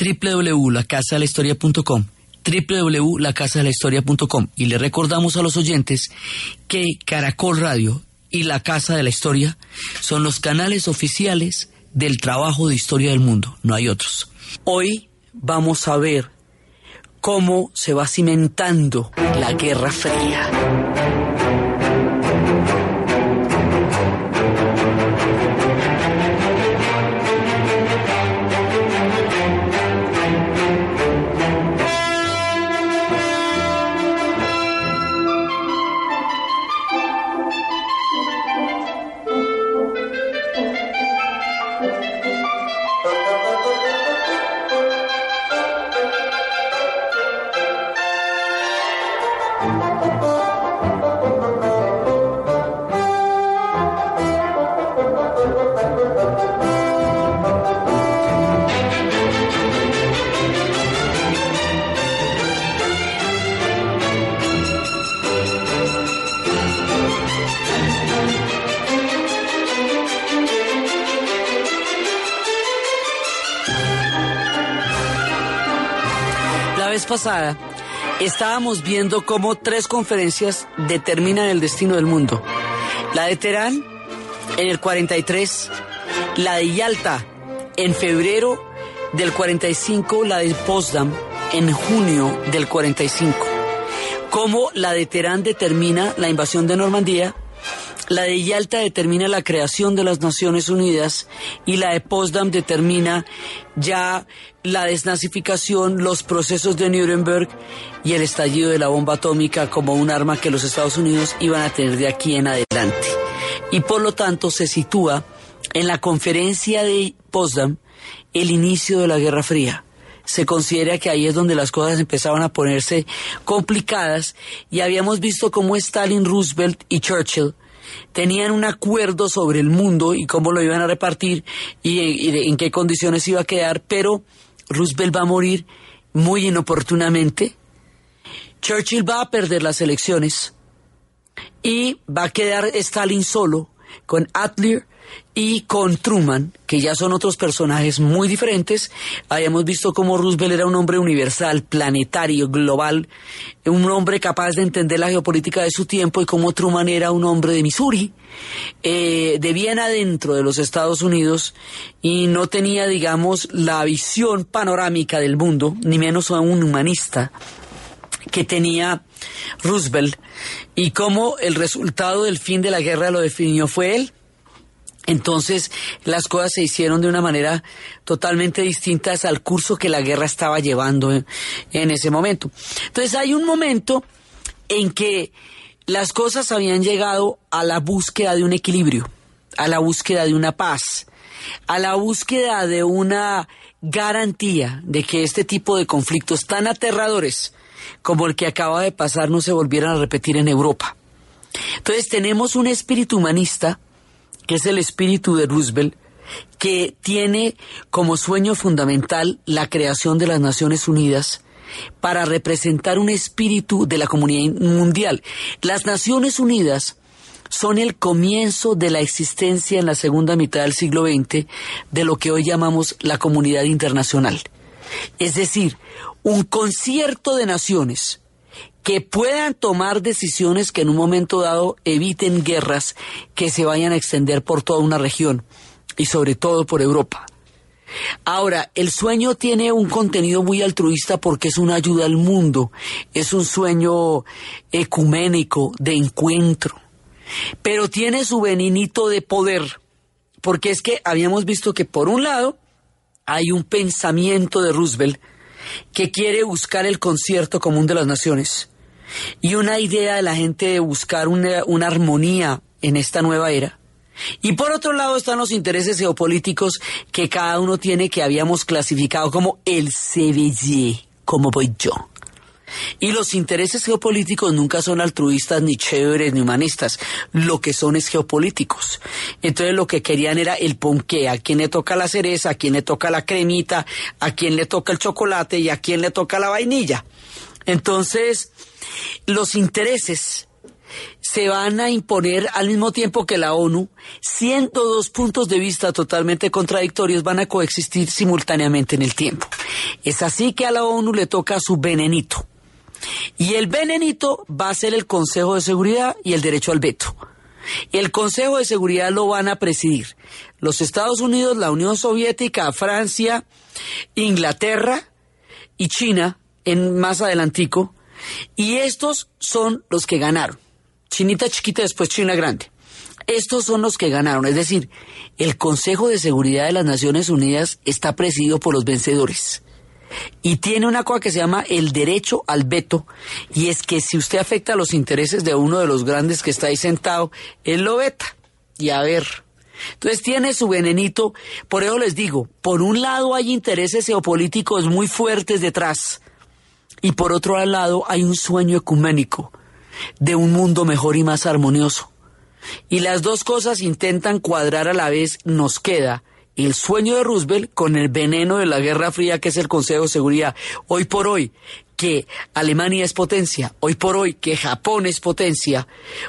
www.lacasadelahistoria.com www.lacasadelahistoria.com y le recordamos a los oyentes que Caracol Radio y La Casa de la Historia son los canales oficiales del trabajo de historia del mundo, no hay otros. Hoy vamos a ver cómo se va cimentando la Guerra Fría. Pasada estábamos viendo cómo tres conferencias determinan el destino del mundo. La de Teherán en el 43, la de Yalta en febrero del 45, la de Potsdam en junio del 45. Cómo la de Teherán determina la invasión de Normandía, la de Yalta determina la creación de las Naciones Unidas y la de Potsdam determina ya la desnazificación, los procesos de Nuremberg y el estallido de la bomba atómica como un arma que los Estados Unidos iban a tener de aquí en adelante. Y por lo tanto se sitúa en la conferencia de Potsdam el inicio de la Guerra Fría se considera que ahí es donde las cosas empezaban a ponerse complicadas y habíamos visto cómo Stalin, Roosevelt y Churchill tenían un acuerdo sobre el mundo y cómo lo iban a repartir y, en qué condiciones iba a quedar, pero Roosevelt va a morir muy inoportunamente. Churchill va a perder las elecciones y va a quedar Stalin solo con Adler y con Truman, que ya son otros personajes muy diferentes. Habíamos visto cómo Roosevelt era un hombre universal, planetario, global, un hombre capaz de entender la geopolítica de su tiempo y cómo Truman era un hombre de Missouri, eh, de bien adentro de los Estados Unidos y no tenía, digamos, la visión panorámica del mundo, ni menos un humanista que tenía Roosevelt y cómo el resultado del fin de la guerra lo definió fue él. Entonces las cosas se hicieron de una manera totalmente distinta al curso que la guerra estaba llevando en, ese momento. Entonces hay un momento en que las cosas habían llegado a la búsqueda de un equilibrio, a la búsqueda de una paz, a la búsqueda de una garantía de que este tipo de conflictos tan aterradores como el que acaba de pasar no se volvieran a repetir en Europa. Entonces tenemos un espíritu humanista que es el espíritu de Roosevelt, que tiene como sueño fundamental la creación de las Naciones Unidas para representar un espíritu de la comunidad mundial. Las Naciones Unidas son el comienzo de la existencia en la segunda mitad del siglo XX de lo que hoy llamamos la comunidad internacional. Es decir, un concierto de naciones que puedan tomar decisiones que en un momento dado eviten guerras que se vayan a extender por toda una región y sobre todo por Europa. Ahora, el sueño tiene un contenido muy altruista porque es una ayuda al mundo, es un sueño ecuménico, de encuentro, pero tiene su veninito de poder, porque es que habíamos visto que por un lado hay un pensamiento de Roosevelt que quiere buscar el concierto común de las naciones y una idea de la gente de buscar una, una armonía en esta nueva era. Y por otro lado están los intereses geopolíticos que cada uno tiene que habíamos clasificado como el CBG, como voy yo. Y los intereses geopolíticos nunca son altruistas, ni chéveres, ni humanistas. Lo que son es geopolíticos. Entonces lo que querían era el ponqué, a quién le toca la cereza, a quién le toca la cremita, a quién le toca el chocolate y a quién le toca la vainilla. Entonces, los intereses se van a imponer al mismo tiempo que la ONU, siendo dos puntos de vista totalmente contradictorios, van a coexistir simultáneamente en el tiempo. Es así que a la ONU le toca su venenito. Y el venenito va a ser el Consejo de Seguridad y el derecho al veto. El Consejo de Seguridad lo van a presidir los Estados Unidos, la Unión Soviética, Francia, Inglaterra y China en más adelantico. Y estos son los que ganaron. Chinita chiquita, después China grande. Estos son los que ganaron, es decir, el Consejo de Seguridad de las Naciones Unidas está presidido por los vencedores y tiene una cosa que se llama el derecho al veto, y es que si usted afecta los intereses de uno de los grandes que está ahí sentado, él lo veta. Y a ver. Entonces tiene su venenito, por eso les digo, por un lado hay intereses geopolíticos muy fuertes detrás, y por otro lado hay un sueño ecuménico de un mundo mejor y más armonioso. Y las dos cosas intentan cuadrar a la vez, nos queda el sueño de Roosevelt con el veneno de la Guerra Fría que es el Consejo de Seguridad. Hoy por hoy que Alemania es potencia, hoy por hoy que Japón es potencia,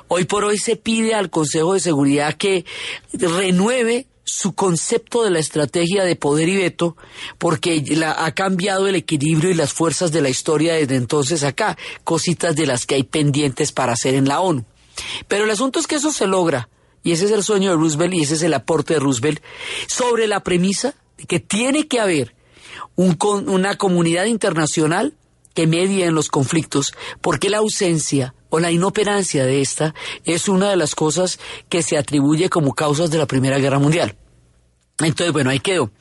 hoy por hoy se pide al Consejo de Seguridad que renueve su concepto de la estrategia de poder y veto, porque ha cambiado el equilibrio y las fuerzas de la historia desde entonces acá, cositas de las que hay pendientes para hacer en la ONU. Pero el asunto es que eso se logra y ese es el sueño de Roosevelt y ese es el aporte de Roosevelt, sobre la premisa de que tiene que haber una comunidad internacional que medie en los conflictos, porque la ausencia o la inoperancia de esta es una de las cosas que se atribuye como causas de la Primera Guerra Mundial. Entonces, bueno, ahí quedó.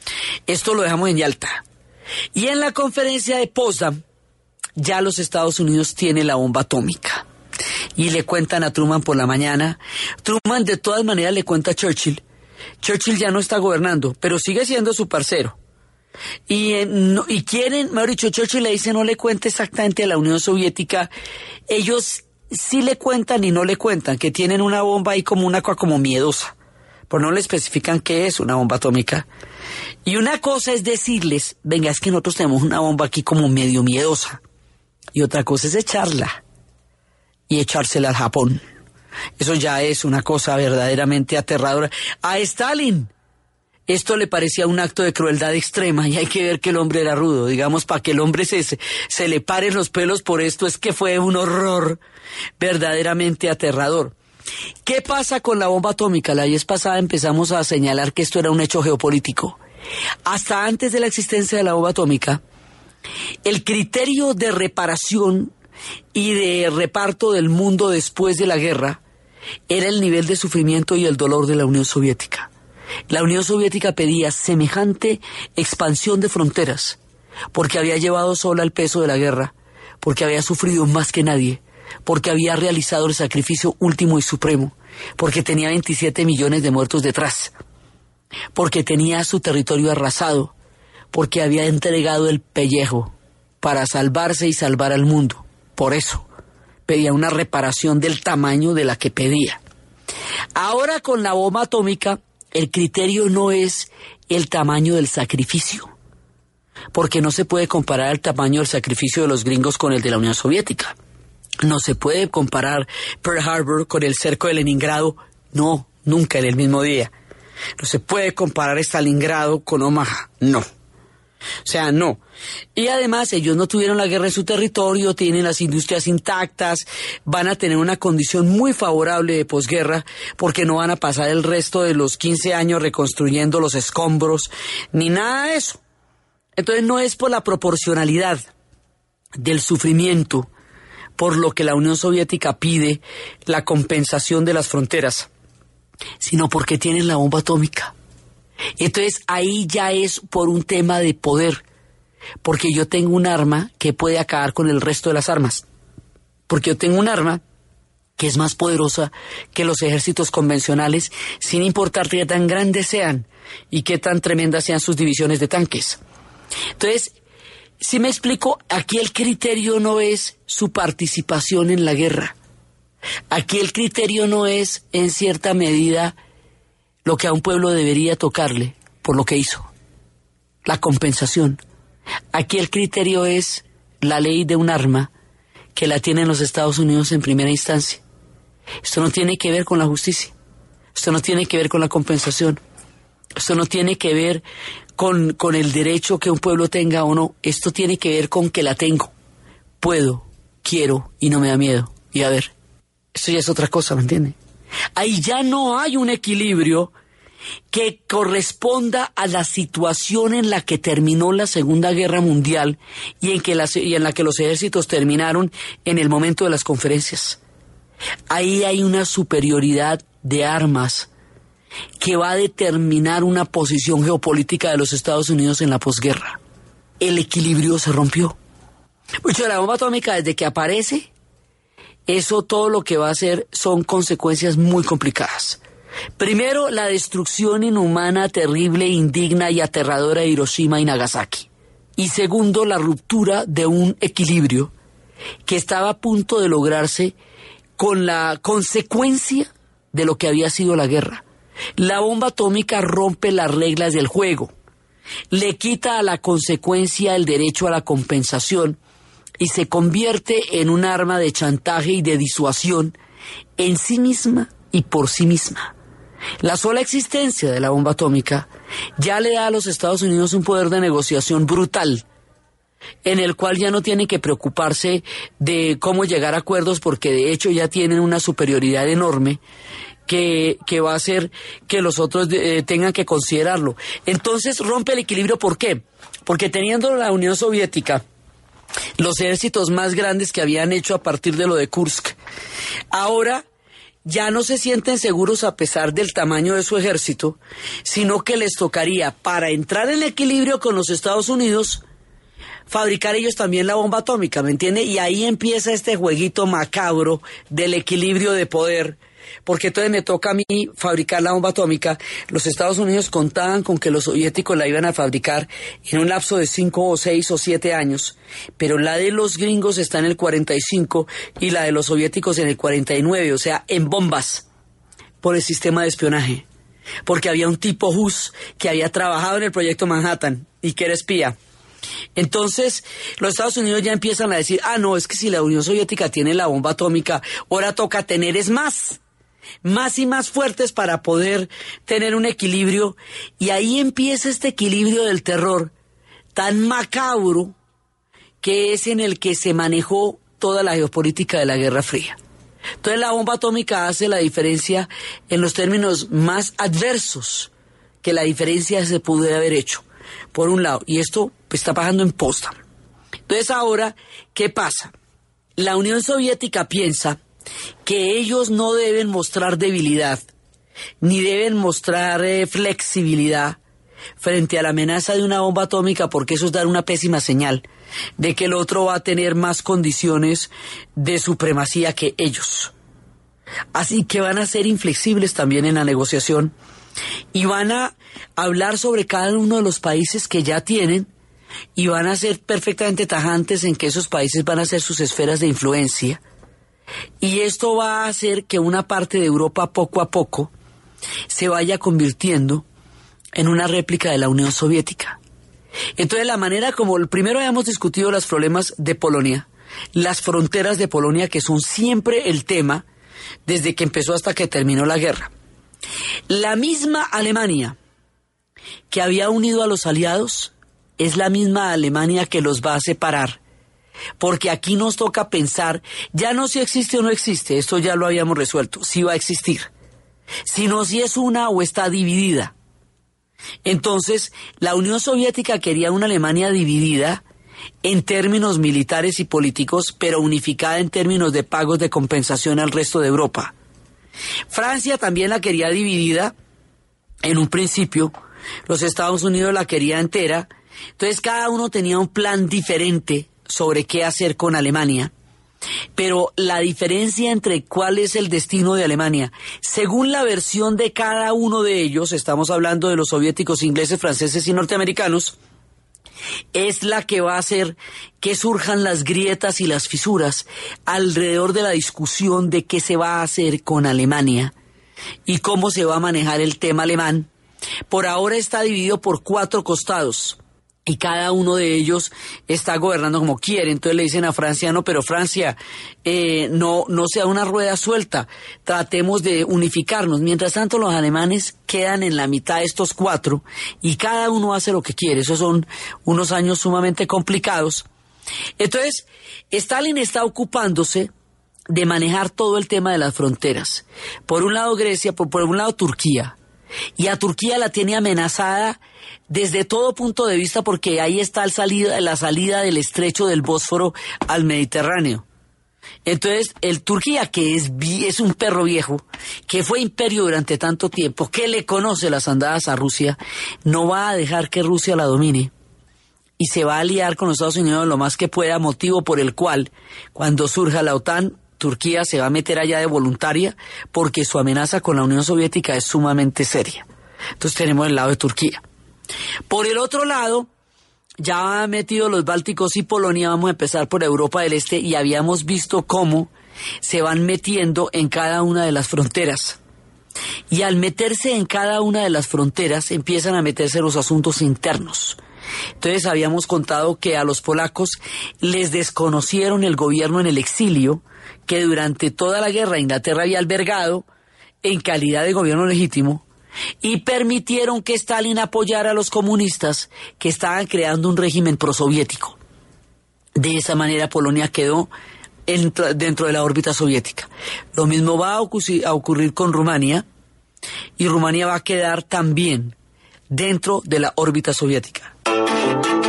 Esto lo dejamos en Yalta. Y en la conferencia de Potsdam, ya los Estados Unidos tienen la bomba atómica y le cuentan a Truman por la mañana. Truman de todas maneras le cuenta a Churchill. Churchill ya no está gobernando, pero sigue siendo su parcero. Y, eh, y quieren, me ha dicho, le dice no le cuente exactamente a la Unión Soviética. Ellos sí le cuentan y no le cuentan, que tienen una bomba ahí como una cosa como miedosa. Pero no le especifican qué es una bomba atómica. Y una cosa es decirles, venga, es que nosotros tenemos una bomba aquí como medio miedosa. Y otra cosa es echarla y echársela al Japón. Eso ya es una cosa verdaderamente aterradora. A Stalin esto le parecía un acto de crueldad extrema y hay que ver que el hombre era rudo. Digamos, para que el hombre se, se le paren los pelos por esto es que fue un horror verdaderamente aterrador. ¿Qué pasa con la bomba atómica? La vez pasada empezamos a señalar que esto era un hecho geopolítico. Hasta antes de la existencia de la bomba atómica, el criterio de reparación y de reparto del mundo después de la guerra era el nivel de sufrimiento y el dolor de la Unión Soviética. La Unión Soviética pedía semejante expansión de fronteras porque había llevado sola el peso de la guerra, porque había sufrido más que nadie, porque había realizado el sacrificio último y supremo, porque tenía 27 millones de muertos detrás, porque tenía su territorio arrasado, porque había entregado el pellejo para salvarse y salvar al mundo. Por eso pedía una reparación del tamaño de la que pedía. Ahora con la bomba atómica, el criterio no es el tamaño del sacrificio, porque no se puede comparar el tamaño del sacrificio de los gringos con el de la Unión Soviética. No se puede comparar Pearl Harbor con el cerco de Leningrado, no, nunca en el mismo día. No se puede comparar Stalingrado con Omaha, no. O sea, no. Y además ellos no tuvieron la guerra en su territorio, tienen las industrias intactas, van a tener una condición muy favorable de posguerra porque no van a pasar el resto de los 15 años reconstruyendo los escombros, ni nada de eso. Entonces no es por la proporcionalidad del sufrimiento por lo que la Unión Soviética pide la compensación de las fronteras, sino porque tienen la bomba atómica. Entonces ahí ya es por un tema de poder, porque yo tengo un arma que puede acabar con el resto de las armas, porque yo tengo un arma que es más poderosa que los ejércitos convencionales, sin importar qué tan grandes sean y qué tan tremendas sean sus divisiones de tanques. Entonces, si me explico, aquí el criterio no es su participación en la guerra. Aquí el criterio no es, en cierta medida, lo que a un pueblo debería tocarle por lo que hizo, la compensación. Aquí el criterio es la ley de un arma que la tienen los Estados Unidos en primera instancia. Esto no tiene que ver con la justicia, esto no tiene que ver con la compensación, esto no tiene que ver con, con el derecho que un pueblo tenga o no, esto tiene que ver con que la tengo, puedo, quiero y no me da miedo. Y a ver, esto ya es otra cosa, ¿me entiende? Ahí ya no hay un equilibrio que corresponda a la situación en la que terminó la Segunda Guerra Mundial y en, que la que los ejércitos terminaron en el momento de las conferencias. Ahí hay una superioridad de armas que va a determinar una posición geopolítica de los Estados Unidos en la posguerra. El equilibrio se rompió. Mucho la bomba atómica desde que aparece, eso todo lo que va a hacer son consecuencias muy complicadas. Primero, la destrucción inhumana, terrible, indigna y aterradora de Hiroshima y Nagasaki. Y segundo, la ruptura de un equilibrio que estaba a punto de lograrse con la consecuencia de lo que había sido la guerra. La bomba atómica rompe las reglas del juego, le quita a la consecuencia el derecho a la compensación y se convierte en un arma de chantaje y de disuasión en sí misma y por sí misma. La sola existencia de la bomba atómica ya le da a los Estados Unidos un poder de negociación brutal en el cual ya no tienen que preocuparse de cómo llegar a acuerdos porque de hecho ya tienen una superioridad enorme que, que va a hacer que los otros eh, tengan que considerarlo. Entonces rompe el equilibrio, ¿por qué? Porque teniendo la Unión Soviética, los ejércitos más grandes que habían hecho a partir de lo de Kursk, ahora ya no se sienten seguros a pesar del tamaño de su ejército, sino que les tocaría, para entrar en equilibrio con los Estados Unidos, fabricar ellos también la bomba atómica, ¿me entiende? Y ahí empieza este jueguito macabro del equilibrio de poder porque entonces me toca a mí fabricar la bomba atómica. Los Estados Unidos contaban con que los soviéticos la iban a fabricar en un lapso de cinco o seis o siete años, pero la de los gringos está en el 45 y la de los soviéticos en el 49, o sea, en bombas por el sistema de espionaje. Porque había un tipo Hus que había trabajado en el proyecto Manhattan y que era espía. Entonces, los Estados Unidos ya empiezan a decir, ah, no, es que si la Unión Soviética tiene la bomba atómica, ahora toca tener es más más y más fuertes para poder tener un equilibrio. Y ahí empieza este equilibrio del terror tan macabro que es en el que se manejó toda la geopolítica de la Guerra Fría. Entonces la bomba atómica hace la diferencia en los términos más adversos que la diferencia se pudo haber hecho, por un lado, y esto está pasando en posta. Entonces ahora, ¿qué pasa? La Unión Soviética piensa que ellos no deben mostrar debilidad, ni deben mostrar eh, flexibilidad frente a la amenaza de una bomba atómica, porque eso es dar una pésima señal de que el otro va a tener más condiciones de supremacía que ellos. Así que van a ser inflexibles también en la negociación y van a hablar sobre cada uno de los países que ya tienen y van a ser perfectamente tajantes en que esos países van a ser sus esferas de influencia y esto va a hacer que una parte de Europa poco a poco se vaya convirtiendo en una réplica de la Unión Soviética. Entonces la manera como primero habíamos discutido los problemas de Polonia, las fronteras de Polonia que son siempre el tema desde que empezó hasta que terminó la guerra. La misma Alemania que había unido a los aliados es la misma Alemania que los va a separar porque aquí nos toca pensar ya no si existe o no existe, esto ya lo habíamos resuelto, si va a existir, sino si es una o está dividida. Entonces, la Unión Soviética quería una Alemania dividida en términos militares y políticos, pero unificada en términos de pagos de compensación al resto de Europa. Francia también la quería dividida en un principio, los Estados Unidos la quería entera, entonces cada uno tenía un plan diferente sobre qué hacer con Alemania. Pero la diferencia entre cuál es el destino de Alemania, según la versión de cada uno de ellos, estamos hablando de los soviéticos, ingleses, franceses y norteamericanos, es la que va a hacer que surjan las grietas y las fisuras alrededor de la discusión de qué se va a hacer con Alemania y cómo se va a manejar el tema alemán. Por ahora está dividido por cuatro costados y cada uno de ellos está gobernando como quiere. Entonces le dicen a Francia, no, pero Francia, eh, no, no sea una rueda suelta, tratemos de unificarnos. Mientras tanto, los alemanes quedan en la mitad de estos cuatro y cada uno hace lo que quiere. Esos son unos años sumamente complicados. Entonces, Stalin está ocupándose de manejar todo el tema de las fronteras. Por un lado Grecia, por, por un lado Turquía. Y a Turquía la tiene amenazada desde todo punto de vista porque ahí está la salida del estrecho del Bósforo al Mediterráneo. Entonces, el Turquía, que es, es un perro viejo, que fue imperio durante tanto tiempo, que le conoce las andadas a Rusia, no va a dejar que Rusia la domine y se va a aliar con los Estados Unidos lo más que pueda, motivo por el cual, cuando surja la OTAN, Turquía se va a meter allá de voluntaria porque su amenaza con la Unión Soviética es sumamente seria. Entonces tenemos el lado de Turquía. Por el otro lado, ya metido los Bálticos y Polonia, vamos a empezar por Europa del Este y habíamos visto cómo se van metiendo en cada una de las fronteras. Y al meterse en cada una de las fronteras empiezan a meterse los asuntos internos. Entonces habíamos contado que a los polacos les desconocieron el gobierno en el exilio que durante toda la guerra Inglaterra había albergado en calidad de gobierno legítimo y permitieron que Stalin apoyara a los comunistas que estaban creando un régimen prosoviético. De esa manera Polonia quedó dentro de la órbita soviética. Lo mismo va a ocurrir con Rumania y Rumania va a quedar también dentro de la órbita soviética. thank you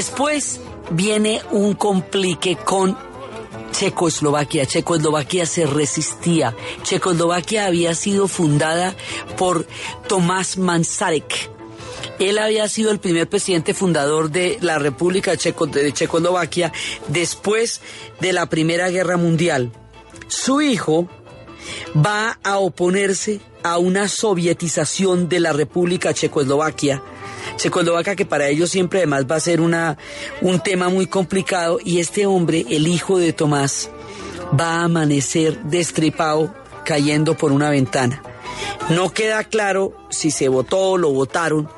Después viene un complique con Checoslovaquia. Checoslovaquia se resistía. Checoslovaquia había sido fundada por Tomás Mansarek. Él había sido el primer presidente fundador de la República de Checoslovaquia después de la Primera Guerra Mundial. Su hijo va a oponerse a una sovietización de la República Checoslovaquia Checoslovaquia que para ellos siempre además va a ser una, un tema muy complicado y este hombre, el hijo de Tomás, va a amanecer destripado cayendo por una ventana. No queda claro si se votó o lo votaron,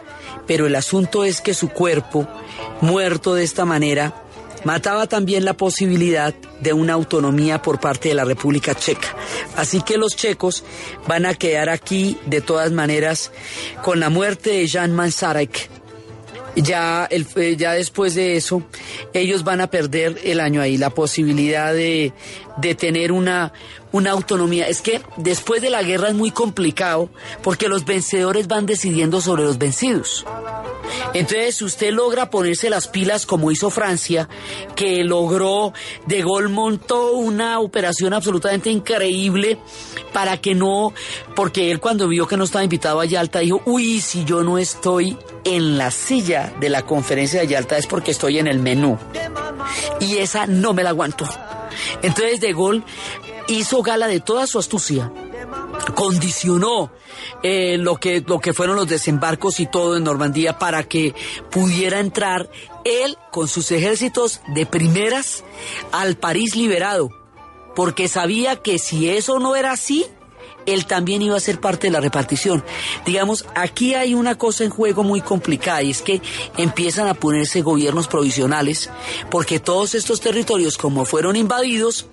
pero el asunto es que su cuerpo, muerto de esta manera, mataba también la posibilidad de una autonomía por parte de la República Checa. Así que los checos van a quedar aquí de todas maneras con la muerte de Jan Mansarek. Ya, el, eh, ya después de eso, ellos van a perder el año ahí, la posibilidad de, de tener una, una autonomía. Es que después de la guerra es muy complicado porque los vencedores van decidiendo sobre los vencidos. Entonces, si usted logra ponerse las pilas como hizo Francia, que logró, De Gaulle montó una operación absolutamente increíble para que no, porque él cuando vio que no estaba invitado a Yalta dijo, uy, si yo no estoy en la silla de la conferencia de Yalta es porque estoy en el menú. Y esa no me la aguanto. Entonces De Gaulle hizo gala de toda su astucia condicionó eh, lo, que, lo que fueron los desembarcos y todo en Normandía para que pudiera entrar él con sus ejércitos de primeras al París liberado, porque sabía que si eso no era así, él también iba a ser parte de la repartición. Digamos, aquí hay una cosa en juego muy complicada y es que empiezan a ponerse gobiernos provisionales porque todos estos territorios como fueron invadidos,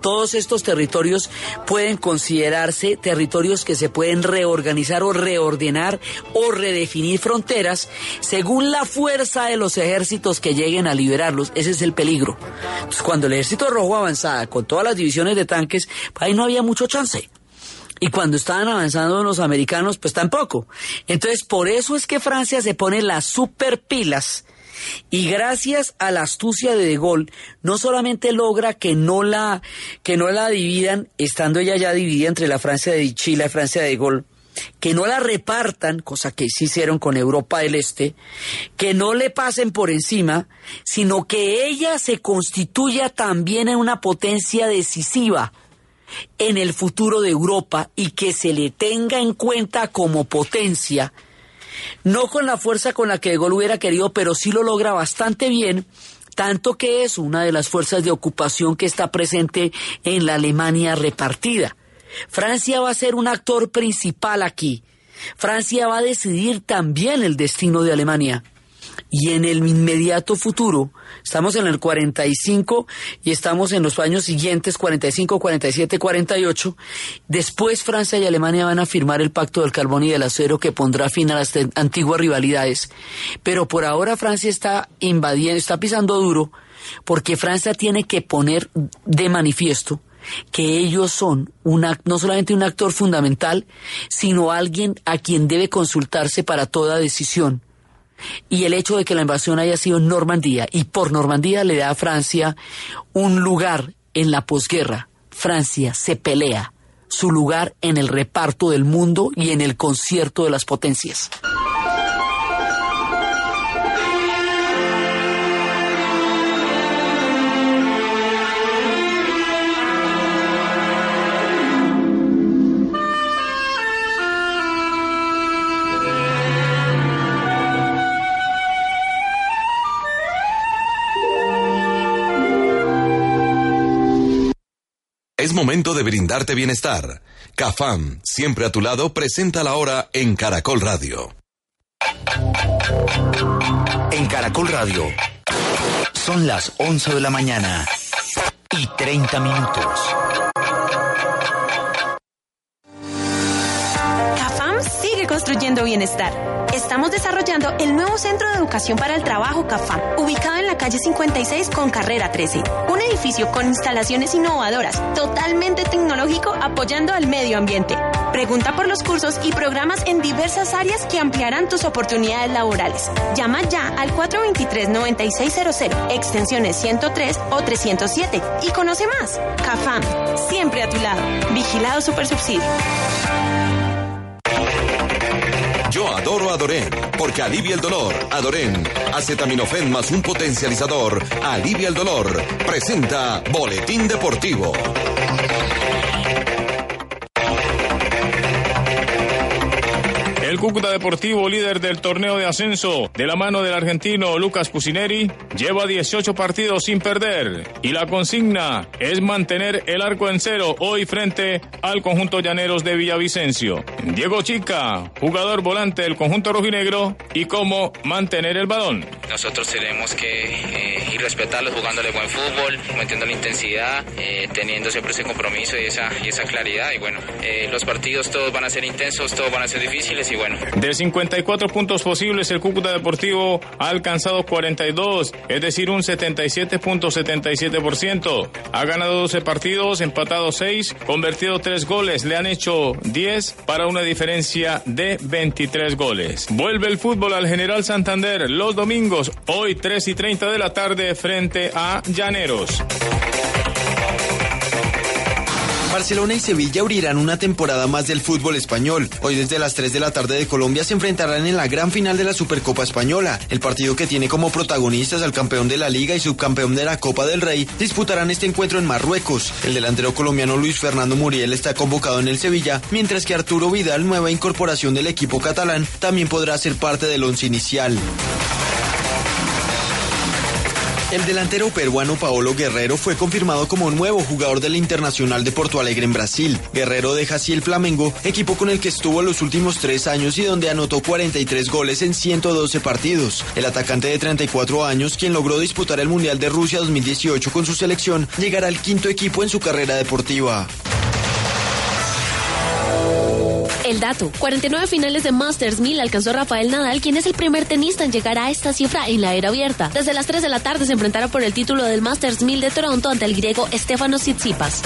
todos estos territorios pueden considerarse territorios que se pueden reorganizar o reordenar o redefinir fronteras según la fuerza de los ejércitos que lleguen a liberarlos. Ese es el peligro. Cuando el ejército rojo avanzaba con todas las divisiones de tanques, ahí no había mucho chance. Y cuando estaban avanzando los americanos, pues tampoco. Entonces, por eso es que Francia se pone las super pilas. Y gracias a la astucia de De Gaulle, no solamente logra que no la, que no la dividan, estando ella ya dividida entre la Francia de Chile y la Francia de De Gaulle, que no la repartan, cosa que sí hicieron con Europa del Este, que no le pasen por encima, sino que ella se constituya también en una potencia decisiva en el futuro de Europa y que se le tenga en cuenta como potencia, no con la fuerza con la que De Gaulle hubiera querido, pero sí lo logra bastante bien, tanto que es una de las fuerzas de ocupación que está presente en la Alemania repartida. Francia va a ser un actor principal aquí. Francia va a decidir también el destino de Alemania. Y en el inmediato futuro, estamos en el 45 y estamos en los años siguientes, 45, 47, 48, después Francia y Alemania van a firmar el pacto del carbón y del acero que pondrá fin a las antiguas rivalidades. Pero por ahora Francia está invadiendo, está pisando duro, porque Francia tiene que poner de manifiesto que ellos son no solamente un actor fundamental, sino alguien a quien debe consultarse para toda decisión y el hecho de que la invasión haya sido en Normandía y por Normandía le da a Francia un lugar en la posguerra. Francia se pelea su lugar en el reparto del mundo y en el concierto de las potencias. Es momento de brindarte bienestar. Cafam, siempre a tu lado, presenta la hora en Caracol Radio. En Caracol Radio, son las 11 de la mañana y 30 minutos. Construyendo bienestar estamos desarrollando el nuevo Centro de Educación para el Trabajo CAFAM, ubicado en la calle 56 con carrera 13. Un edificio con instalaciones innovadoras, totalmente tecnológico, apoyando al medio ambiente. Pregunta por los cursos y programas en diversas áreas que ampliarán tus oportunidades laborales. Llama ya al 423-9600, extensiones 103 o 307 y conoce más. CAFAM, siempre a tu lado. Vigilado Supersubsidio. Yo adoro Adoren, porque alivia el dolor. Adoren, acetaminofén más un potencializador, alivia el dolor. Presenta Boletín Deportivo. El Cúcuta Deportivo, líder del torneo de ascenso, de la mano del argentino Lucas Pusineri, lleva 18 partidos sin perder y la consigna es mantener el arco en cero hoy frente al conjunto Llaneros de Villavicencio. Diego Chica, jugador volante del conjunto rojinegro y cómo mantener el balón. Nosotros tenemos que eh, ir respetarlos jugándole buen fútbol, metiendo la intensidad, eh, teniendo siempre ese compromiso y esa, y esa claridad. Y bueno, eh, los partidos todos van a ser intensos, todos van a ser difíciles y bueno. De 54 puntos posibles, el Cúcuta Deportivo ha alcanzado 42, es decir, un 77.77%. Ha ganado 12 partidos, empatado 6, convertido 3 goles, le han hecho 10 para una diferencia de 23 goles. Vuelve el fútbol al General Santander los domingos, hoy 3 y 30 de la tarde frente a Llaneros. Barcelona y Sevilla abrirán una temporada más del fútbol español. Hoy desde las 3 de la tarde de Colombia se enfrentarán en la gran final de la Supercopa Española. El partido que tiene como protagonistas al campeón de la Liga y subcampeón de la Copa del Rey disputarán este encuentro en Marruecos. El delantero colombiano Luis Fernando Muriel está convocado en el Sevilla, mientras que Arturo Vidal, nueva incorporación del equipo catalán, también podrá ser parte del once inicial. El delantero peruano Paolo Guerrero fue confirmado como nuevo jugador del Internacional de Porto Alegre en Brasil. Guerrero deja así el Flamengo, equipo con el que estuvo los últimos tres años y donde anotó 43 goles en 112 partidos. El atacante de 34 años, quien logró disputar el Mundial de Rusia 2018 con su selección, llegará al quinto equipo en su carrera deportiva. El dato, 49 finales de Masters 1000 alcanzó Rafael Nadal, quien es el primer tenista en llegar a esta cifra en la era abierta. Desde las 3 de la tarde se enfrentará por el título del Masters 1000 de Toronto ante el griego Stefanos Tsitsipas.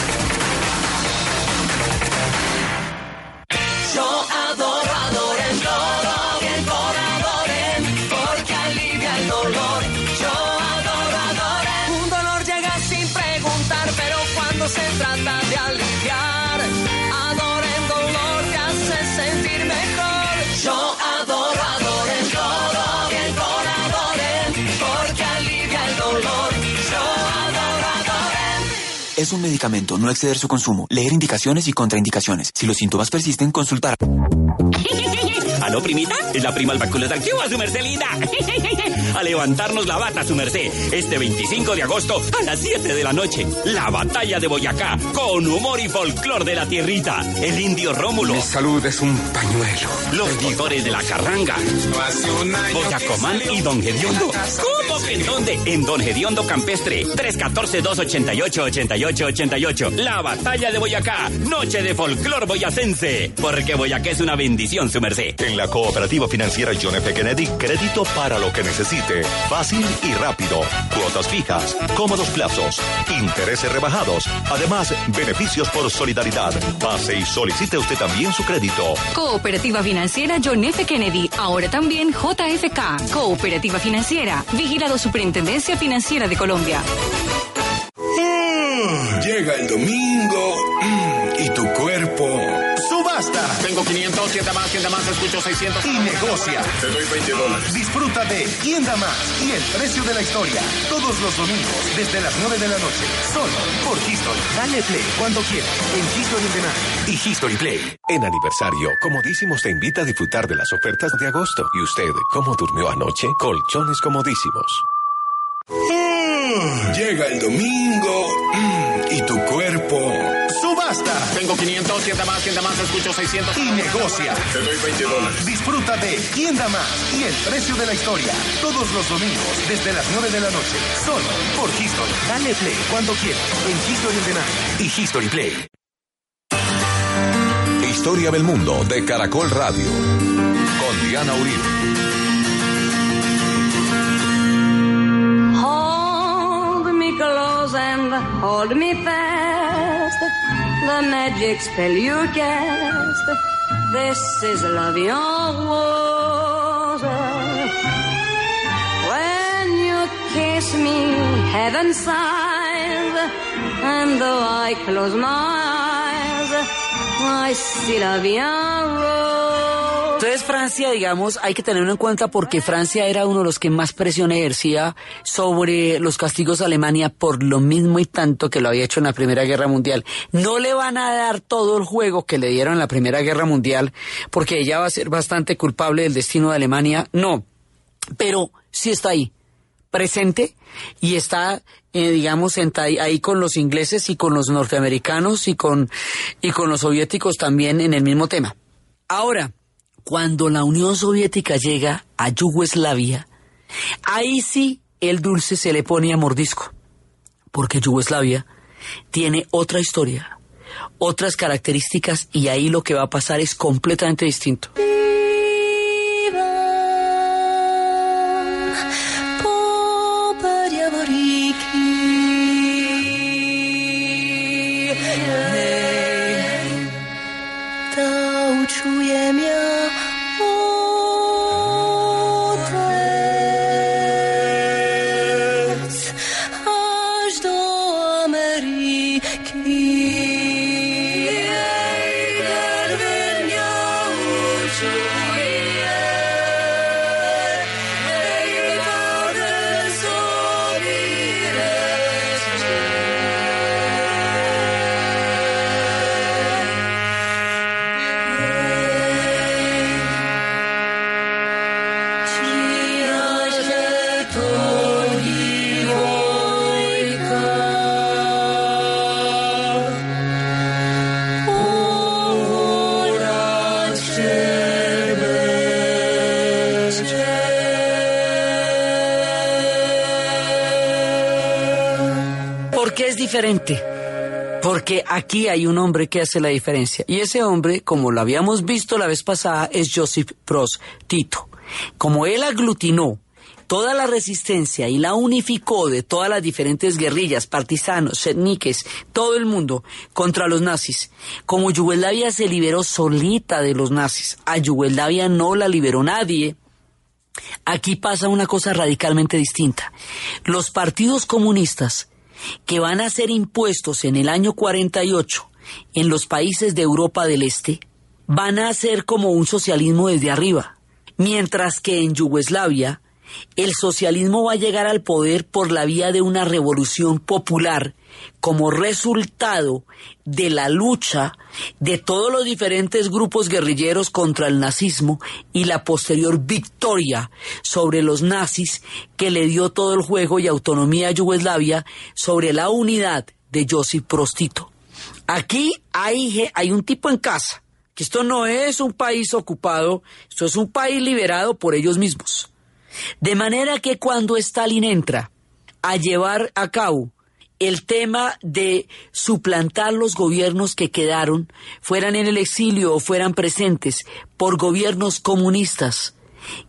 Un medicamento, no exceder su consumo. Leer indicaciones y contraindicaciones. Si los síntomas persisten, consultar. ¿Aló, primita? Es la prima Albaculas Activa, su merced linda. A levantarnos la bata, su merced. Este 25 de agosto a las 7 de la noche. La batalla de Boyacá, con humor y folclor de la tierrita. El indio Rómulo. Mi salud es un pañuelo. Los motores de la carranga. Boyacomán y Don Gediondo. ¿Cómo que en dónde? En Don Gediondo Campestre. 314-288-8888. La batalla de Boyacá. Noche de folclor boyacense. Porque Boyacá es una bendición, su merced. En la cooperativa financiera John F. Kennedy, crédito para lo que Fácil y rápido. Cuotas fijas, cómodos plazos, intereses rebajados. Además, beneficios por solidaridad. Pase y solicite usted también su crédito. Cooperativa Financiera John F. Kennedy, ahora también JFK. Cooperativa Financiera, vigilado Superintendencia Financiera de Colombia. Llega el domingo mm, y tu cuerpo 500, ¿quién da más? ¿Quién da más? Escucho 600. Y negocia. Te doy 20 dólares. Disfruta de ¿Quién da más? y el precio de la historia. Todos los domingos desde las 9 de la noche. Solo por History. Dale play cuando quieras en History de Night y History Play. En aniversario, Comodísimos te invita a disfrutar de las ofertas de agosto. ¿Y usted cómo durmió anoche? Colchones comodísimos. Mm, Llega el domingo mm, y tu cuerpo. Tengo 500, ¿quién da más? ¿Quién da más? Escucho 600. Y negocia. Te doy 20 dólares. Disfruta de ¿Quién da más? y el precio de la historia. Todos los domingos desde las 9 de la noche. Solo por History. Dale play cuando quieras en History de Night y History Play. Historia del mundo de Caracol Radio. Con Diana Uribe. And hold me fast. The magic spell you cast. This is love your water. When you kiss me, heaven sighs. And though I close my eyes, I see love your rose. Entonces Francia, digamos, hay que tenerlo en cuenta porque Francia era uno de los que más presión ejercía sobre los castigos a Alemania por lo mismo y tanto que lo había hecho en la Primera Guerra Mundial. No le van a dar todo el juego que le dieron en la Primera Guerra Mundial porque ella va a ser bastante culpable del destino de Alemania. No, pero sí está ahí presente y está, eh, digamos, ahí con los ingleses y con los norteamericanos y con, y con los soviéticos también en el mismo tema. Ahora, cuando la Unión Soviética llega a Yugoslavia, ahí sí el dulce se le pone a mordisco, porque Yugoslavia tiene otra historia, otras características y ahí lo que va a pasar es completamente distinto. ¿Por qué es diferente? Porque aquí hay un hombre que hace la diferencia. Y ese hombre, como lo habíamos visto la vez pasada, es Joseph Broz Tito. Como él aglutinó toda la resistencia y la unificó de todas las diferentes guerrillas, partisanos, setniques, todo el mundo contra los nazis. Como Yugoslavia se liberó solita de los nazis, a Yugoslavia no la liberó nadie. Aquí pasa una cosa radicalmente distinta. Los partidos comunistas que van a ser impuestos en el año 48 en los países de Europa del Este van a ser como un socialismo desde arriba, mientras que en Yugoslavia el socialismo va a llegar al poder por la vía de una revolución popular como resultado de la lucha de todos los diferentes grupos guerrilleros contra el nazismo y la posterior victoria sobre los nazis que le dio todo el juego y autonomía a Yugoslavia sobre la unidad de Josip Prostito. Aquí hay, hay un tipo en casa, que esto no es un país ocupado, esto es un país liberado por ellos mismos. De manera que cuando Stalin entra a llevar a cabo el tema de suplantar los gobiernos que quedaron, fueran en el exilio o fueran presentes, por gobiernos comunistas,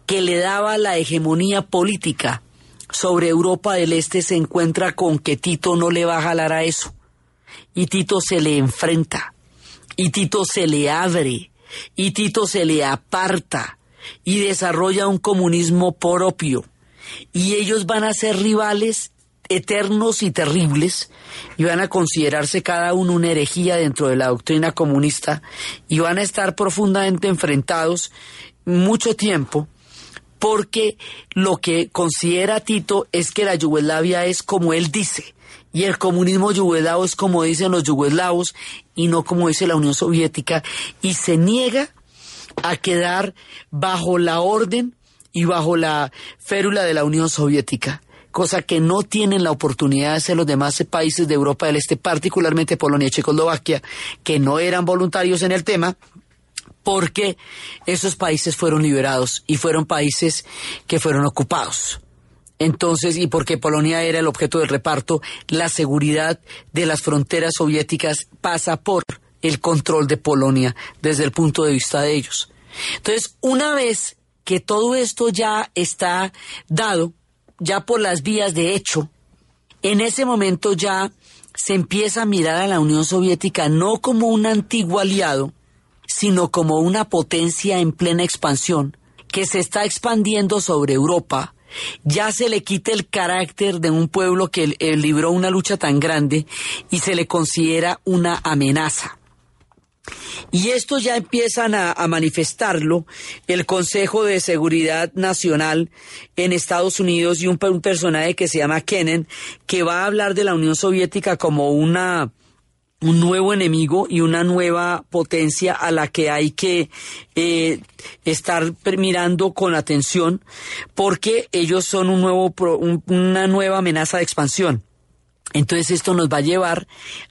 que le daba la hegemonía política sobre Europa del Este, se encuentra con que Tito no le va a jalar a eso. Y Tito se le enfrenta, y Tito se le abre, y Tito se le aparta, y desarrolla un comunismo propio. Y ellos van a ser rivales eternos y terribles y van a considerarse cada uno una herejía dentro de la doctrina comunista y van a estar profundamente enfrentados mucho tiempo porque lo que considera Tito es que la Yugoslavia es como él dice y el comunismo yugoslavo es como dicen los yugoslavos y no como dice la Unión Soviética y se niega a quedar bajo la orden y bajo la férula de la Unión Soviética cosa que no tienen la oportunidad de hacer los demás países de Europa del Este, particularmente Polonia y Checoslovaquia, que no eran voluntarios en el tema, porque esos países fueron liberados y fueron países que fueron ocupados. Entonces, y porque Polonia era el objeto del reparto, la seguridad de las fronteras soviéticas pasa por el control de Polonia desde el punto de vista de ellos. Entonces, una vez que todo esto ya está dado, ya por las vías de hecho, en ese momento ya se empieza a mirar a la Unión Soviética no como un antiguo aliado, sino como una potencia en plena expansión que se está expandiendo sobre Europa. Ya se le quita el carácter de un pueblo que libró una lucha tan grande y se le considera una amenaza. Y esto ya empiezan a, manifestarlo el Consejo de Seguridad Nacional en Estados Unidos y un, personaje que se llama Kennan, que va a hablar de la Unión Soviética como una, un nuevo enemigo y una nueva potencia a la que hay que eh, estar mirando con atención porque ellos son un nuevo, una nueva amenaza de expansión. Entonces esto nos va a llevar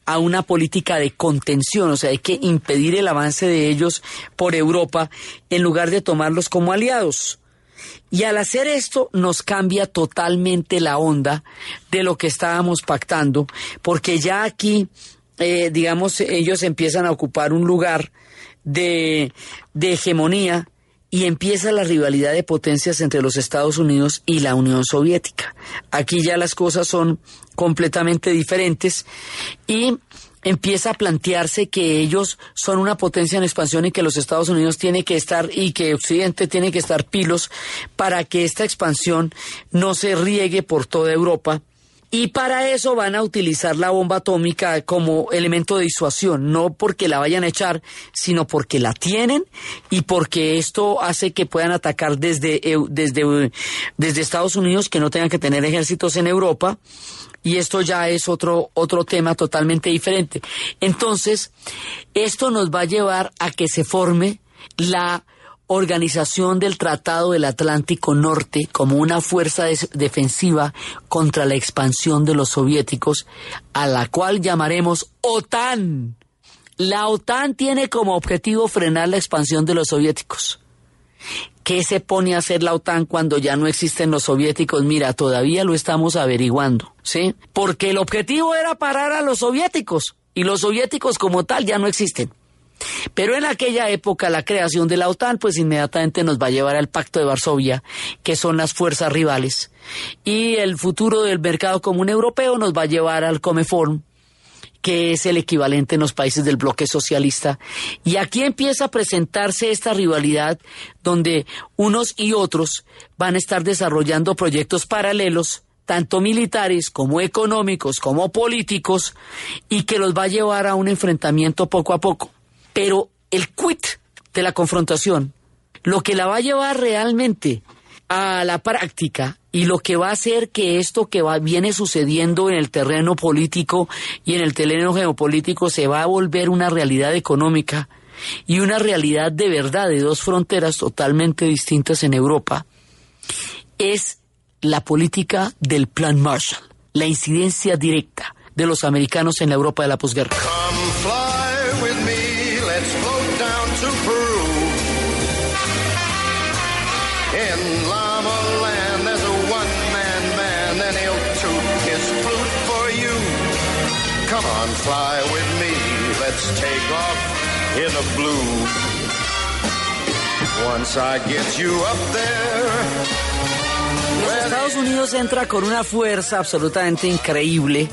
a una política de contención, o sea, hay que impedir el avance de ellos por Europa en lugar de tomarlos como aliados. Y al hacer esto nos cambia totalmente la onda de lo que estábamos pactando, porque ya aquí, eh, digamos, ellos empiezan a ocupar un lugar de, de hegemonía y empieza la rivalidad de potencias entre los Estados Unidos y la Unión Soviética. Aquí ya las cosas son completamente diferentes y empieza a plantearse que ellos son una potencia en expansión y que los Estados Unidos tiene que estar y que Occidente tiene que estar pilos para que esta expansión no se riegue por toda Europa y para eso van a utilizar la bomba atómica como elemento de disuasión, no porque la vayan a echar, sino porque la tienen y porque esto hace que puedan atacar desde, desde, Estados Unidos, que no tengan que tener ejércitos en Europa. Y esto ya es otro, otro tema totalmente diferente. Entonces, esto nos va a llevar a que se forme la organización del Tratado del Atlántico Norte como una fuerza defensiva contra la expansión de los soviéticos, a la cual llamaremos OTAN. La OTAN tiene como objetivo frenar la expansión de los soviéticos. ¿Qué se pone a hacer la OTAN cuando ya no existen los soviéticos? Mira, todavía lo estamos averiguando, ¿sí? Porque el objetivo era parar a los soviéticos y los soviéticos como tal ya no existen. Pero en aquella época la creación de la OTAN pues inmediatamente nos va a llevar al Pacto de Varsovia, que son las fuerzas rivales. Y el futuro del mercado común europeo nos va a llevar al Comeform, que es el equivalente en los países del bloque socialista. Y aquí empieza a presentarse esta rivalidad donde unos y otros van a estar desarrollando proyectos paralelos, tanto militares como económicos como políticos, y que los va a llevar a un enfrentamiento poco a poco. Pero el quit de la confrontación, lo que la va a llevar realmente a la práctica y lo que va a hacer que esto que va, viene sucediendo en el terreno político y en el terreno geopolítico se va a volver una realidad económica y una realidad de verdad de dos fronteras totalmente distintas en Europa, es la política del Plan Marshall, la incidencia directa de los americanos en la Europa de la posguerra. Fly with me. Let's take off in the blue. Once I get you up there. Los Estados Unidos entra con una fuerza absolutamente increíble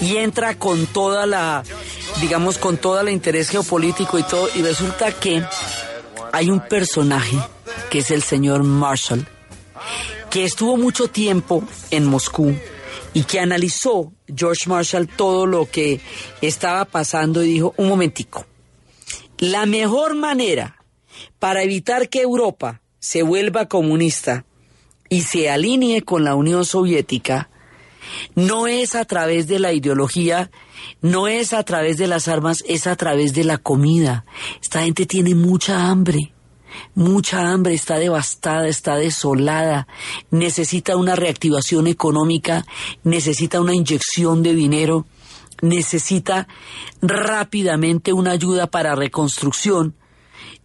y entra con toda la, digamos, con todo el interés geopolítico y todo, y resulta que hay un personaje que es el señor Marshall, que estuvo mucho tiempo en Moscú y que analizó George Marshall todo lo que estaba pasando y dijo, un momentico, la mejor manera para evitar que Europa se vuelva comunista y se alinee con la Unión Soviética no es a través de la ideología, no es a través de las armas, es a través de la comida. Esta gente tiene mucha hambre mucha hambre, está devastada, está desolada, necesita una reactivación económica, necesita una inyección de dinero, necesita rápidamente una ayuda para reconstrucción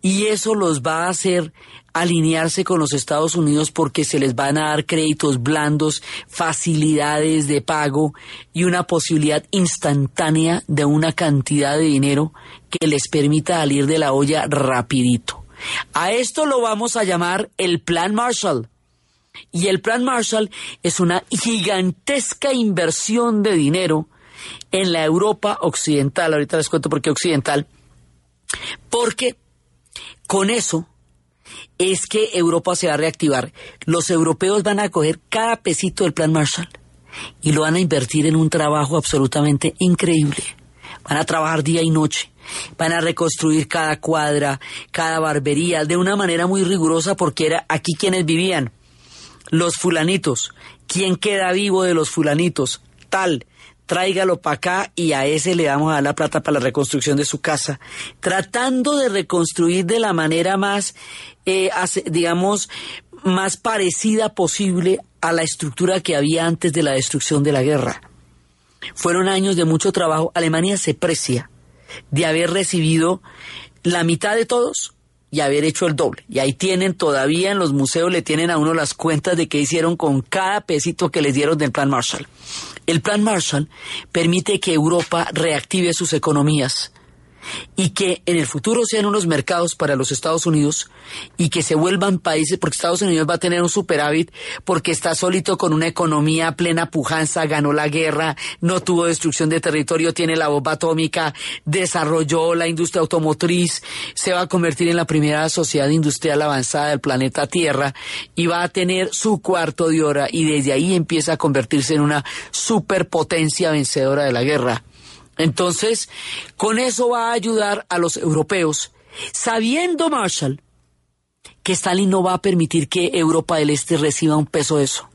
y eso los va a hacer alinearse con los Estados Unidos porque se les van a dar créditos blandos, facilidades de pago y una posibilidad instantánea de una cantidad de dinero que les permita salir de la olla rapidito. A esto lo vamos a llamar el Plan Marshall. Y el Plan Marshall es una gigantesca inversión de dinero en la Europa occidental. Ahorita les cuento por qué occidental. Porque con eso es que Europa se va a reactivar. Los europeos van a coger cada pesito del Plan Marshall y lo van a invertir en un trabajo absolutamente increíble. Van a trabajar día y noche Van a reconstruir cada cuadra, cada barbería, de una manera muy rigurosa porque era aquí quienes vivían. Los fulanitos. ¿Quién queda vivo de los fulanitos? Tal. Tráigalo para acá y a ese le vamos a dar la plata para la reconstrucción de su casa. Tratando de reconstruir de la manera más, eh, digamos, más parecida posible a la estructura que había antes de la destrucción de la guerra. Fueron años de mucho trabajo. Alemania se precia de haber recibido la mitad de todos y haber hecho el doble. Y ahí tienen todavía en los museos, le tienen a uno las cuentas de qué hicieron con cada pesito que les dieron del Plan Marshall. El Plan Marshall permite que Europa reactive sus economías y que en el futuro sean unos mercados para los Estados Unidos y que se vuelvan países, porque Estados Unidos va a tener un superávit porque está solito con una economía plena pujanza, ganó la guerra, no tuvo destrucción de territorio, tiene la bomba atómica, desarrolló la industria automotriz, se va a convertir en la primera sociedad industrial avanzada del planeta Tierra y va a tener su cuarto de hora y desde ahí empieza a convertirse en una superpotencia vencedora de la guerra. Entonces, con eso va a ayudar a los europeos, sabiendo Marshall que Stalin no va a permitir que Europa del Este reciba un peso de eso.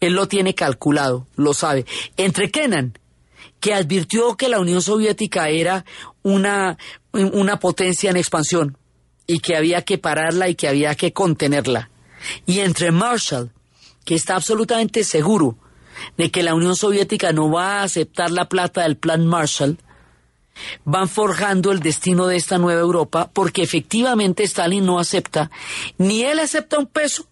Él lo tiene calculado, lo sabe. Entre Kennan, que advirtió que la Unión Soviética era una, una potencia en expansión y que había que pararla y que había que contenerla. Y entre Marshall, que está absolutamente seguro de que la Unión Soviética no va a aceptar la plata del Plan Marshall, van forjando el destino de esta nueva Europa, porque efectivamente Stalin no acepta, ni él acepta un peso,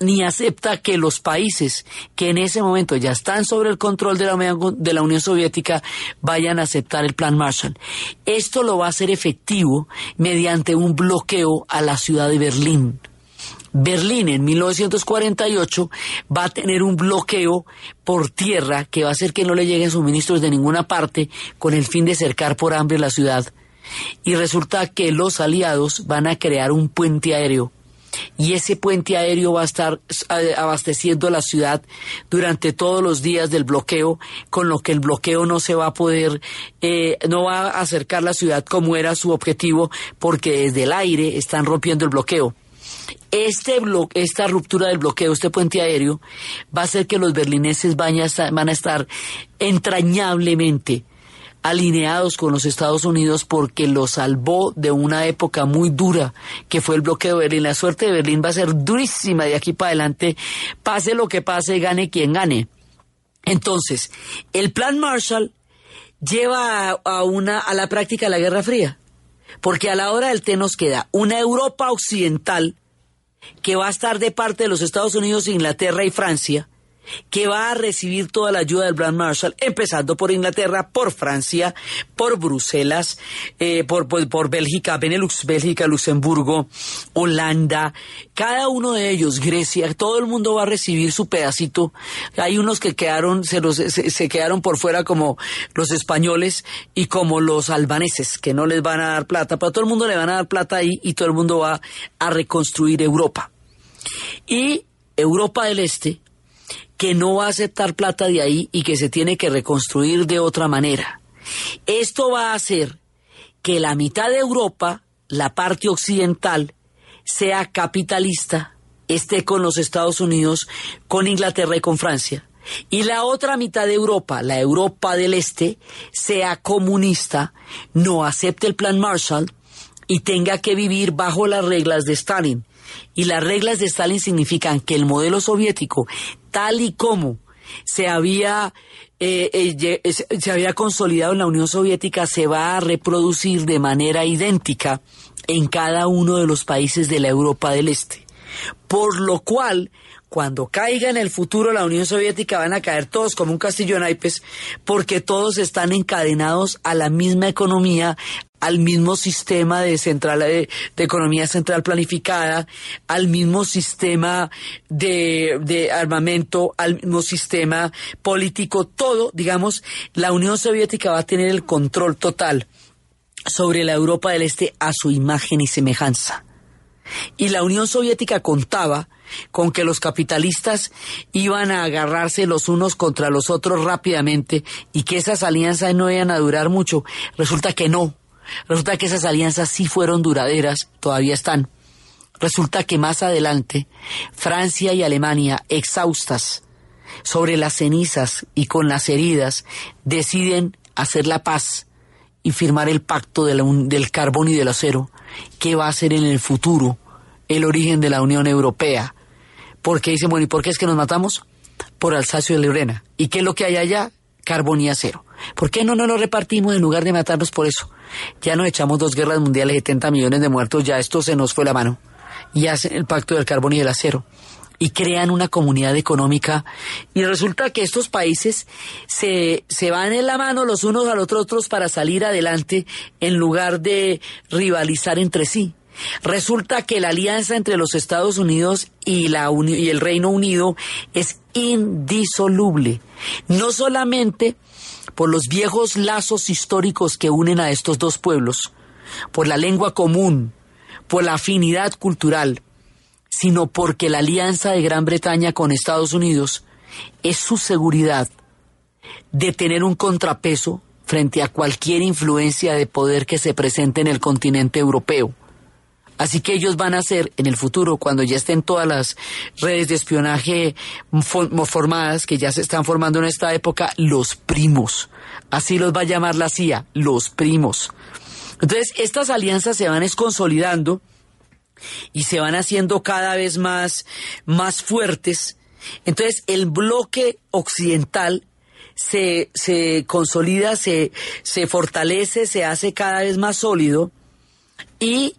ni acepta que los países que en ese momento ya están sobre el control de la, de la, Unión Soviética vayan a aceptar el Plan Marshall. Esto lo va a hacer efectivo mediante un bloqueo a la ciudad de Berlín. Berlín en 1948 va a tener un bloqueo por tierra que va a hacer que no le lleguen suministros de ninguna parte con el fin de cercar por hambre la ciudad. Y resulta que los aliados van a crear un puente aéreo y ese puente aéreo va a estar eh, abasteciendo la ciudad durante todos los días del bloqueo, con lo que el bloqueo no se va a poder, eh, no va a acercar la ciudad como era su objetivo, porque desde el aire están rompiendo el bloqueo. Este esta ruptura del bloqueo, este puente aéreo, va a hacer que los berlineses van a estar entrañablemente alineados con los Estados Unidos porque lo salvó de una época muy dura que fue el bloqueo de Berlín. La suerte de Berlín va a ser durísima de aquí para adelante, pase lo que pase, gane quien gane. Entonces, el plan Marshall lleva a, una a la práctica la Guerra Fría, porque a la hora del té nos queda una Europa occidental que va a estar de parte de los Estados Unidos, Inglaterra y Francia, que va a recibir toda la ayuda del Plan Marshall, empezando por Inglaterra, por Francia, por Bruselas, eh, por, por, Bélgica, Benelux, Bélgica, Luxemburgo, Holanda, cada uno de ellos, Grecia, todo el mundo va a recibir su pedacito. Hay unos que quedaron, se, los, se, quedaron por fuera como los españoles y como los albaneses, que no les van a dar plata, pero todo el mundo le van a dar plata ahí y todo el mundo va a reconstruir Europa. Y Europa del Este, que no va a aceptar plata de ahí y que se tiene que reconstruir de otra manera. Esto va a hacer que la mitad de Europa, la parte occidental, sea capitalista, esté con los Estados Unidos, con Inglaterra y con Francia. Y la otra mitad de Europa, la Europa del Este, sea comunista, no acepte el plan Marshall y tenga que vivir bajo las reglas de Stalin. Y las reglas de Stalin significan que el modelo soviético tal y como se había, eh, eh, se había consolidado en la Unión Soviética se va a reproducir de manera idéntica en cada uno de los países de la Europa del Este. Por lo cual, cuando caiga en el futuro la Unión Soviética van a caer todos como un castillo de naipes porque todos están encadenados a la misma economía, al mismo sistema de, central, de, economía central planificada, al mismo sistema de, armamento, al mismo sistema político, todo, digamos, la Unión Soviética va a tener el control total sobre la Europa del Este a su imagen y semejanza. Y la Unión Soviética contaba con que los capitalistas iban a agarrarse los unos contra los otros rápidamente y que esas alianzas no iban a durar mucho. Resulta que no. Resulta que esas alianzas sí fueron duraderas, todavía están. Resulta que más adelante Francia y Alemania, exhaustas sobre las cenizas y con las heridas, deciden hacer la paz y firmar el pacto del carbón y del acero, que va a ser en el futuro el origen de la Unión Europea. Porque dicen, bueno, ¿y por qué es que nos matamos? Por Alsacio y Lorena. ¿Y qué es lo que hay allá? Carbón y acero. ¿Por qué no nos lo repartimos en lugar de matarnos por eso? Ya nos echamos dos guerras mundiales, 70 millones de muertos, ya esto se nos fue la mano. Y hacen el pacto del carbón y del acero. Y crean una comunidad económica. Y resulta que estos países se, se van en la mano los unos a los otros para salir adelante en lugar de rivalizar entre sí. Resulta que la alianza entre los Estados Unidos y, la y el Reino Unido es indisoluble. No solamente por los viejos lazos históricos que unen a estos dos pueblos, por la lengua común, por la afinidad cultural, sino porque la alianza de Gran Bretaña con Estados Unidos es su seguridad de tener un contrapeso frente a cualquier influencia de poder que se presente en el continente europeo. Así que ellos van a ser en el futuro, cuando ya estén todas las redes de espionaje formadas, que ya se están formando en esta época, los primos. Así los va a llamar la CIA, los primos. Entonces, estas alianzas se van consolidando y se van haciendo cada vez más, más fuertes. Entonces, el bloque occidental se, se consolida, se, se fortalece, se hace cada vez más sólido y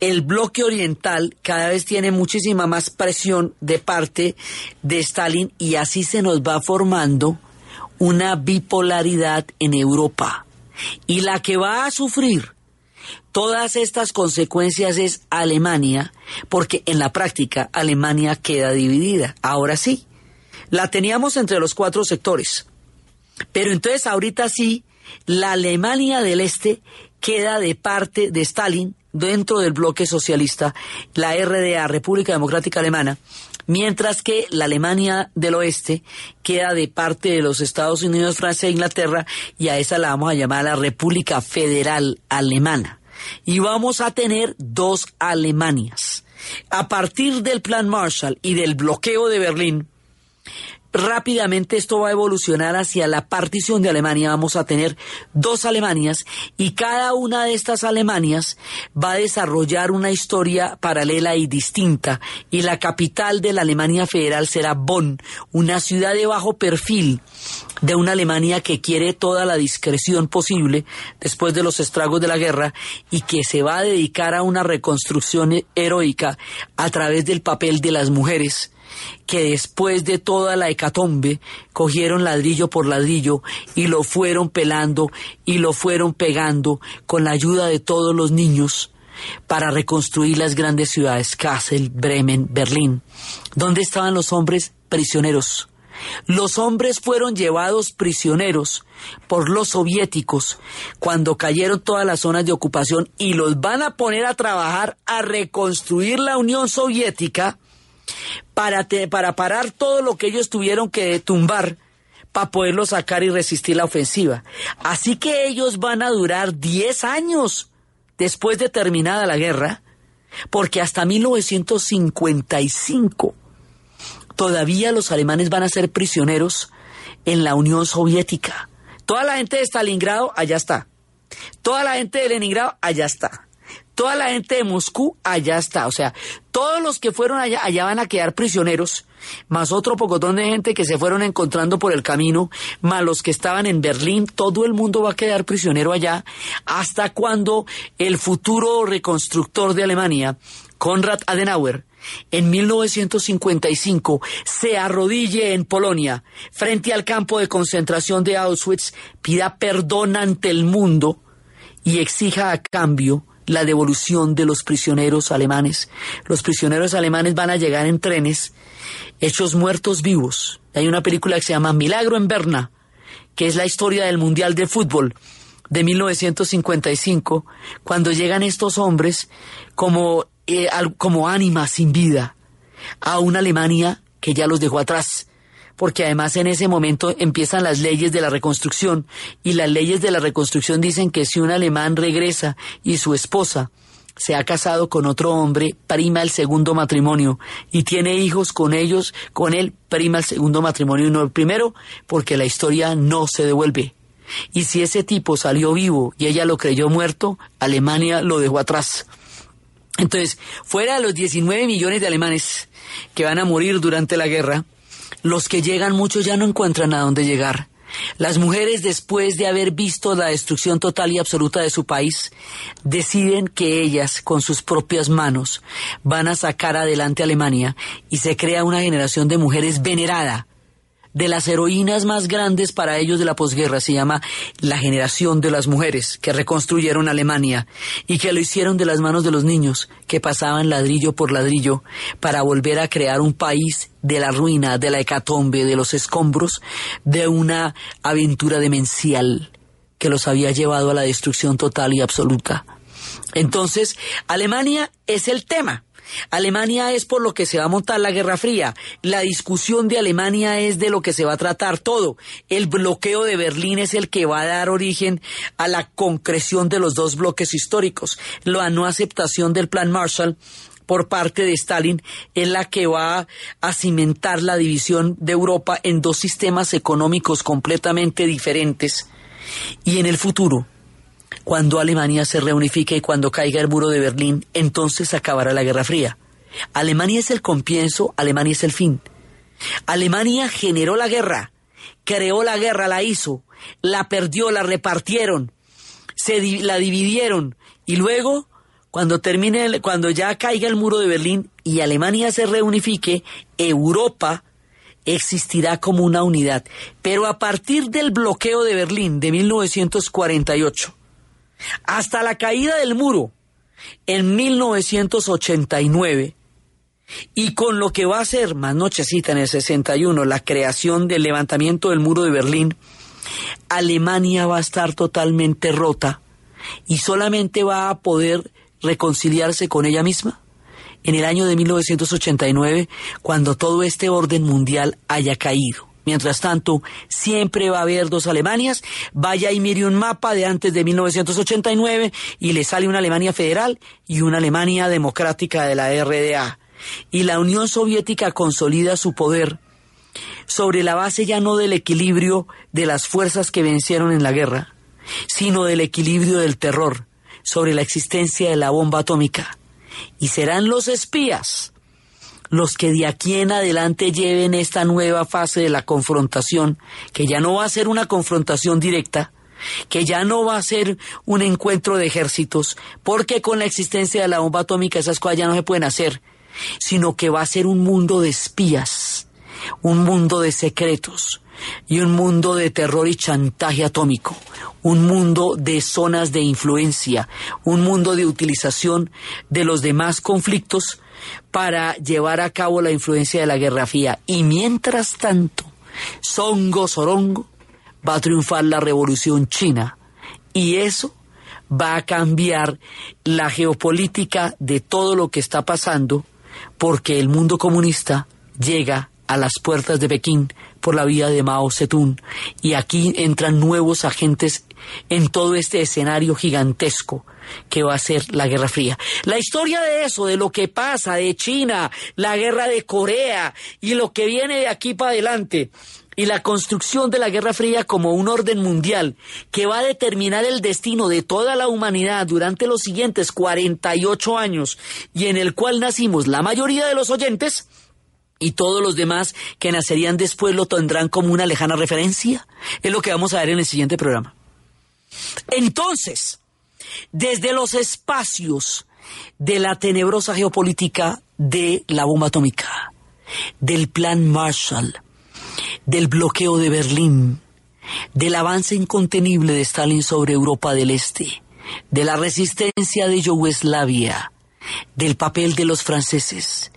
el bloque oriental cada vez tiene muchísima más presión de parte de Stalin y así se nos va formando una bipolaridad en Europa. Y la que va a sufrir todas estas consecuencias es Alemania, porque en la práctica Alemania queda dividida. Ahora sí, la teníamos entre los cuatro sectores. Pero entonces ahorita sí, la Alemania del Este queda de parte de Stalin dentro del bloque socialista, la RDA, República Democrática Alemana, mientras que la Alemania del Oeste queda de parte de los Estados Unidos, Francia e Inglaterra, y a esa la vamos a llamar la República Federal Alemana. Y vamos a tener dos Alemanias. A partir del Plan Marshall y del bloqueo de Berlín, rápidamente esto va a evolucionar hacia la partición de Alemania. Vamos a tener dos Alemanias y cada una de estas Alemanias va a desarrollar una historia paralela y distinta. Y la capital de la Alemania federal será Bonn, una ciudad de bajo perfil de una Alemania que quiere toda la discreción posible después de los estragos de la guerra y que se va a dedicar a una reconstrucción heroica a través del papel de las mujeres que después de toda la hecatombe cogieron ladrillo por ladrillo y lo fueron pelando y lo fueron pegando con la ayuda de todos los niños para reconstruir las grandes ciudades, Kassel, Bremen, Berlín. ¿Dónde estaban los hombres prisioneros? Los hombres fueron llevados prisioneros por los soviéticos cuando cayeron todas las zonas de ocupación y los van a poner a trabajar a reconstruir la Unión Soviética para, para parar todo lo que ellos tuvieron que tumbar para poderlo sacar y resistir la ofensiva. Así que ellos van a durar 10 años después de terminada la guerra, porque hasta 1955 todavía los alemanes van a ser prisioneros en la Unión Soviética. Toda la gente de Stalingrado, allá está. Toda la gente de Leningrado, allá está toda la gente de Moscú allá está. O sea, todos los que fueron allá, allá van a quedar prisioneros, más otro pocotón de gente que se fueron encontrando por el camino, más los que estaban en Berlín, todo el mundo va a quedar prisionero allá, hasta cuando el futuro reconstructor de Alemania, Konrad Adenauer, en 1955 se arrodille en Polonia frente al campo de concentración de Auschwitz, pida perdón ante el mundo y exija a cambio la devolución de los prisioneros alemanes. Los prisioneros alemanes van a llegar en trenes hechos muertos vivos. Hay una película que se llama Milagro en Berna, que es la historia del Mundial de Fútbol de 1955, cuando llegan estos hombres como, eh, como ánimas sin vida a una Alemania que ya los dejó atrás porque además en ese momento empiezan las leyes de la reconstrucción y las leyes de la reconstrucción dicen que si un alemán regresa y su esposa se ha casado con otro hombre, prima el segundo matrimonio y tiene hijos con ellos, con él prima el segundo matrimonio y no el primero, porque la historia no se devuelve. Y si ese tipo salió vivo y ella lo creyó muerto, Alemania lo dejó atrás. Entonces, fuera de los 19 millones de alemanes que van a morir durante la guerra, los que llegan muchos ya no encuentran a dónde llegar. Las mujeres, después de haber visto la destrucción total y absoluta de su país, deciden que ellas, con sus propias manos, van a sacar adelante a Alemania y se crea una generación de mujeres venerada, de las heroínas más grandes para ellos de la posguerra. Se llama la generación de las mujeres que reconstruyeron Alemania y que lo hicieron de las manos de los niños que pasaban ladrillo por ladrillo para volver a crear un país de la ruina, de la hecatombe, de los escombros, de una aventura demencial que los había llevado a la destrucción total y absoluta. Entonces, Alemania es el tema. Alemania es por lo que se va a montar la Guerra Fría. La discusión de Alemania es de lo que se va a tratar todo. El bloqueo de Berlín es el que va a dar origen a la concreción de los dos bloques históricos. La no aceptación del Plan Marshall por parte de Stalin es la que va a cimentar la división de Europa en dos sistemas económicos completamente diferentes. Y en el futuro, cuando Alemania se reunifique y cuando caiga el muro de Berlín, entonces acabará la Guerra Fría. Alemania es el comienzo, Alemania es el fin. Alemania generó la guerra, creó la guerra, la hizo, la perdió, la repartieron, se la dividieron y luego cuando termine, el- cuando ya caiga el muro de Berlín y Alemania se reunifique, Europa existirá como una unidad. Pero a partir del bloqueo de Berlín de 1948 hasta la caída del muro en 1989 y con lo que va a ser más nochecita en el 61 la creación del levantamiento del muro de Berlín, Alemania va a estar totalmente rota y solamente va a poder reconciliarse con ella misma en el año de 1989 cuando todo este orden mundial haya caído. Mientras tanto, siempre va a haber dos Alemanias. Vaya y mire un mapa de antes de 1989 y le sale una Alemania federal y una Alemania democrática de la RDA. Y la Unión Soviética consolida su poder sobre la base ya no del equilibrio de las fuerzas que vencieron en la guerra, sino del equilibrio del terror, sobre la existencia de la bomba atómica. Y serán los espías los que de aquí en adelante lleven esta nueva fase de la confrontación, que ya no va a ser una confrontación directa, que ya no va a ser un encuentro de ejércitos, porque con la existencia de la bomba atómica esas cosas ya no se pueden hacer, sino que va a ser un mundo de espías, un mundo de secretos y un mundo de terror y chantaje atómico, un mundo de zonas de influencia, un mundo de utilización de los demás conflictos para llevar a cabo la influencia de la Guerra Fría. Y mientras tanto, Songo Sorongo va a triunfar la revolución china y eso va a cambiar la geopolítica de todo lo que está pasando porque el mundo comunista llega a las puertas de Pekín por la vía de Mao Zedong y aquí entran nuevos agentes en todo este escenario gigantesco que va a ser la Guerra Fría. La historia de eso, de lo que pasa, de China, la guerra de Corea y lo que viene de aquí para adelante y la construcción de la Guerra Fría como un orden mundial que va a determinar el destino de toda la humanidad durante los siguientes 48 años y en el cual nacimos la mayoría de los oyentes, y todos los demás que nacerían después lo tendrán como una lejana referencia. Es lo que vamos a ver en el siguiente programa. Entonces, desde los espacios de la tenebrosa geopolítica de la bomba atómica, del plan Marshall, del bloqueo de Berlín, del avance incontenible de Stalin sobre Europa del Este, de la resistencia de Yugoslavia, del papel de los franceses,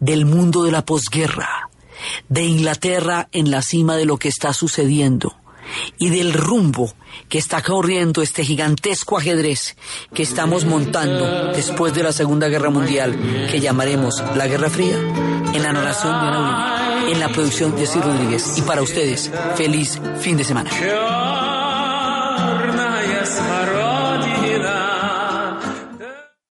del mundo de la posguerra, de Inglaterra en la cima de lo que está sucediendo y del rumbo que está corriendo este gigantesco ajedrez que estamos montando después de la Segunda Guerra Mundial, que llamaremos la Guerra Fría, en la narración de Ana Uribe, en la producción de Ciro Rodríguez. Y para ustedes, feliz fin de semana.